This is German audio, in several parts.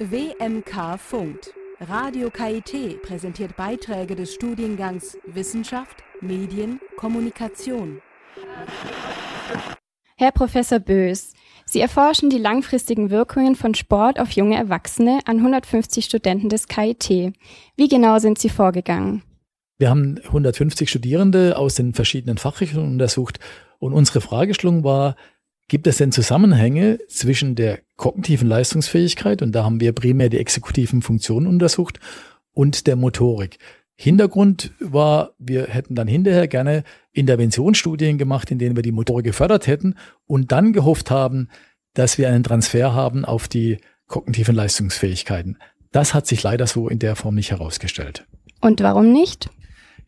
WMK funkt. Radio KIT präsentiert Beiträge des Studiengangs Wissenschaft, Medien, Kommunikation. Herr Professor Bös, Sie erforschen die langfristigen Wirkungen von Sport auf junge Erwachsene an 150 Studenten des KIT. Wie genau sind Sie vorgegangen? Wir haben 150 Studierende aus den verschiedenen Fachrichtungen untersucht und unsere Fragestellung war, gibt es denn Zusammenhänge zwischen der kognitiven Leistungsfähigkeit, und da haben wir primär die exekutiven Funktionen untersucht, und der Motorik. Hintergrund war, wir hätten dann hinterher gerne Interventionsstudien gemacht, in denen wir die Motorik gefördert hätten und dann gehofft haben, dass wir einen Transfer haben auf die kognitiven Leistungsfähigkeiten. Das hat sich leider so in der Form nicht herausgestellt. Und warum nicht?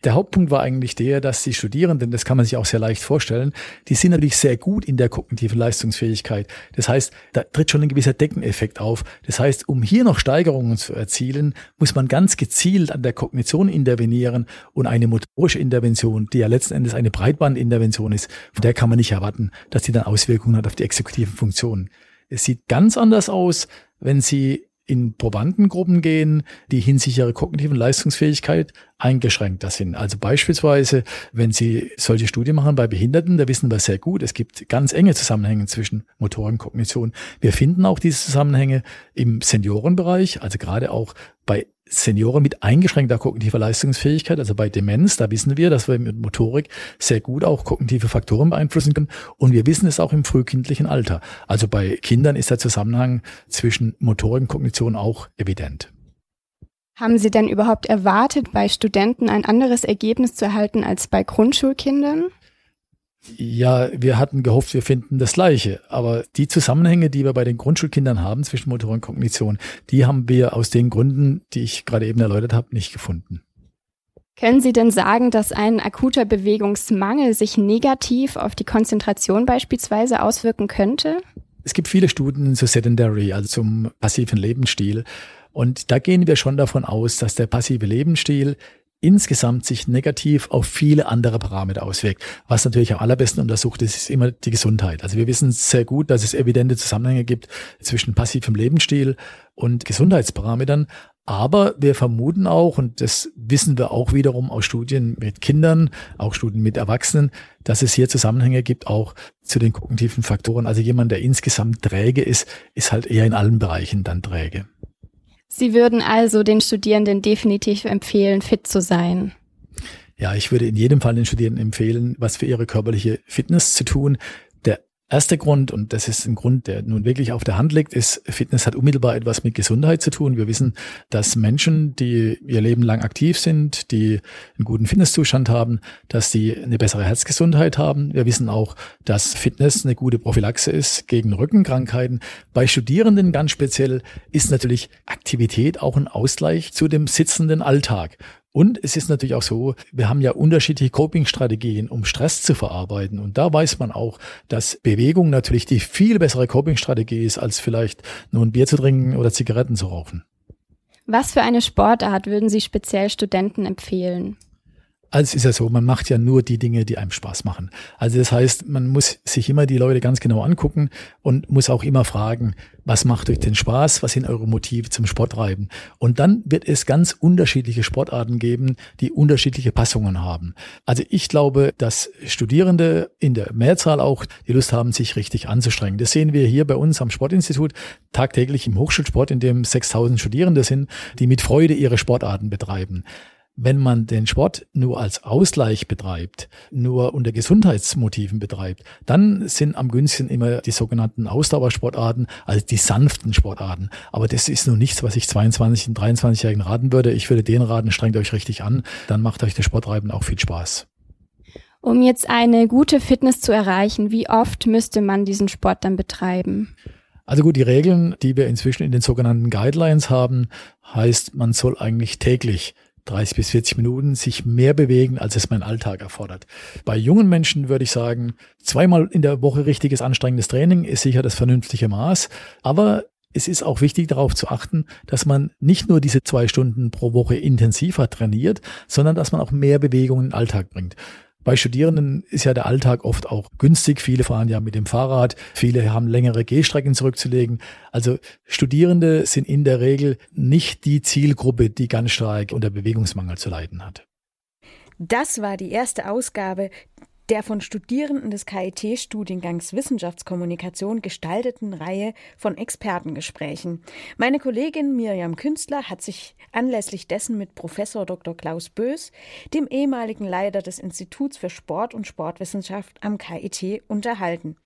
Der Hauptpunkt war eigentlich der, dass die Studierenden, das kann man sich auch sehr leicht vorstellen, die sind natürlich sehr gut in der kognitiven Leistungsfähigkeit. Das heißt, da tritt schon ein gewisser Deckeneffekt auf. Das heißt, um hier noch Steigerungen zu erzielen, muss man ganz gezielt an der Kognition intervenieren und eine motorische Intervention, die ja letzten Endes eine Breitbandintervention ist, von der kann man nicht erwarten, dass die dann Auswirkungen hat auf die exekutiven Funktionen. Es sieht ganz anders aus, wenn Sie in Probandengruppen gehen, die hinsichtlich ihrer kognitiven Leistungsfähigkeit eingeschränkter sind. Also beispielsweise, wenn Sie solche Studien machen bei Behinderten, da wissen wir sehr gut, es gibt ganz enge Zusammenhänge zwischen Motor und Kognition. Wir finden auch diese Zusammenhänge im Seniorenbereich, also gerade auch bei Senioren mit eingeschränkter kognitiver Leistungsfähigkeit, also bei Demenz, da wissen wir, dass wir mit Motorik sehr gut auch kognitive Faktoren beeinflussen können. Und wir wissen es auch im frühkindlichen Alter. Also bei Kindern ist der Zusammenhang zwischen Motorik und Kognition auch evident. Haben Sie denn überhaupt erwartet, bei Studenten ein anderes Ergebnis zu erhalten als bei Grundschulkindern? Ja, wir hatten gehofft, wir finden das Gleiche. Aber die Zusammenhänge, die wir bei den Grundschulkindern haben zwischen Motor und Kognition, die haben wir aus den Gründen, die ich gerade eben erläutert habe, nicht gefunden. Können Sie denn sagen, dass ein akuter Bewegungsmangel sich negativ auf die Konzentration beispielsweise auswirken könnte? Es gibt viele Studien zu Sedentary, also zum passiven Lebensstil. Und da gehen wir schon davon aus, dass der passive Lebensstil insgesamt sich negativ auf viele andere Parameter auswirkt. Was natürlich am allerbesten untersucht ist, ist immer die Gesundheit. Also wir wissen sehr gut, dass es evidente Zusammenhänge gibt zwischen passivem Lebensstil und Gesundheitsparametern. Aber wir vermuten auch, und das wissen wir auch wiederum aus Studien mit Kindern, auch Studien mit Erwachsenen, dass es hier Zusammenhänge gibt, auch zu den kognitiven Faktoren. Also jemand, der insgesamt träge ist, ist halt eher in allen Bereichen dann träge. Sie würden also den Studierenden definitiv empfehlen, fit zu sein. Ja, ich würde in jedem Fall den Studierenden empfehlen, was für ihre körperliche Fitness zu tun. Erster Grund, und das ist ein Grund, der nun wirklich auf der Hand liegt, ist, Fitness hat unmittelbar etwas mit Gesundheit zu tun. Wir wissen, dass Menschen, die ihr Leben lang aktiv sind, die einen guten Fitnesszustand haben, dass die eine bessere Herzgesundheit haben. Wir wissen auch, dass Fitness eine gute Prophylaxe ist gegen Rückenkrankheiten. Bei Studierenden ganz speziell ist natürlich Aktivität auch ein Ausgleich zu dem sitzenden Alltag. Und es ist natürlich auch so, wir haben ja unterschiedliche Coping-Strategien, um Stress zu verarbeiten. Und da weiß man auch, dass Bewegung natürlich die viel bessere Coping-Strategie ist, als vielleicht nur ein Bier zu trinken oder Zigaretten zu rauchen. Was für eine Sportart würden Sie speziell Studenten empfehlen? Also es ist ja so, man macht ja nur die Dinge, die einem Spaß machen. Also das heißt, man muss sich immer die Leute ganz genau angucken und muss auch immer fragen, was macht euch den Spaß, was sind eure Motive zum Sporttreiben? Und dann wird es ganz unterschiedliche Sportarten geben, die unterschiedliche Passungen haben. Also ich glaube, dass Studierende in der Mehrzahl auch die Lust haben, sich richtig anzustrengen. Das sehen wir hier bei uns am Sportinstitut tagtäglich im Hochschulsport, in dem 6000 Studierende sind, die mit Freude ihre Sportarten betreiben. Wenn man den Sport nur als Ausgleich betreibt, nur unter Gesundheitsmotiven betreibt, dann sind am günstigsten immer die sogenannten Ausdauersportarten, also die sanften Sportarten. Aber das ist nun nichts, was ich 22- und 23-Jährigen raten würde. Ich würde denen raten, strengt euch richtig an, dann macht euch das Sportreiben auch viel Spaß. Um jetzt eine gute Fitness zu erreichen, wie oft müsste man diesen Sport dann betreiben? Also gut, die Regeln, die wir inzwischen in den sogenannten Guidelines haben, heißt, man soll eigentlich täglich 30 bis 40 Minuten sich mehr bewegen, als es mein Alltag erfordert. Bei jungen Menschen würde ich sagen, zweimal in der Woche richtiges anstrengendes Training ist sicher das vernünftige Maß. Aber es ist auch wichtig darauf zu achten, dass man nicht nur diese zwei Stunden pro Woche intensiver trainiert, sondern dass man auch mehr Bewegung in den Alltag bringt. Bei Studierenden ist ja der Alltag oft auch günstig. Viele fahren ja mit dem Fahrrad, viele haben längere Gehstrecken zurückzulegen. Also Studierende sind in der Regel nicht die Zielgruppe, die ganz stark unter Bewegungsmangel zu leiden hat. Das war die erste Ausgabe der von Studierenden des KIT-Studiengangs Wissenschaftskommunikation gestalteten Reihe von Expertengesprächen. Meine Kollegin Miriam Künstler hat sich anlässlich dessen mit Professor Dr. Klaus Bös, dem ehemaligen Leiter des Instituts für Sport und Sportwissenschaft am KIT, unterhalten.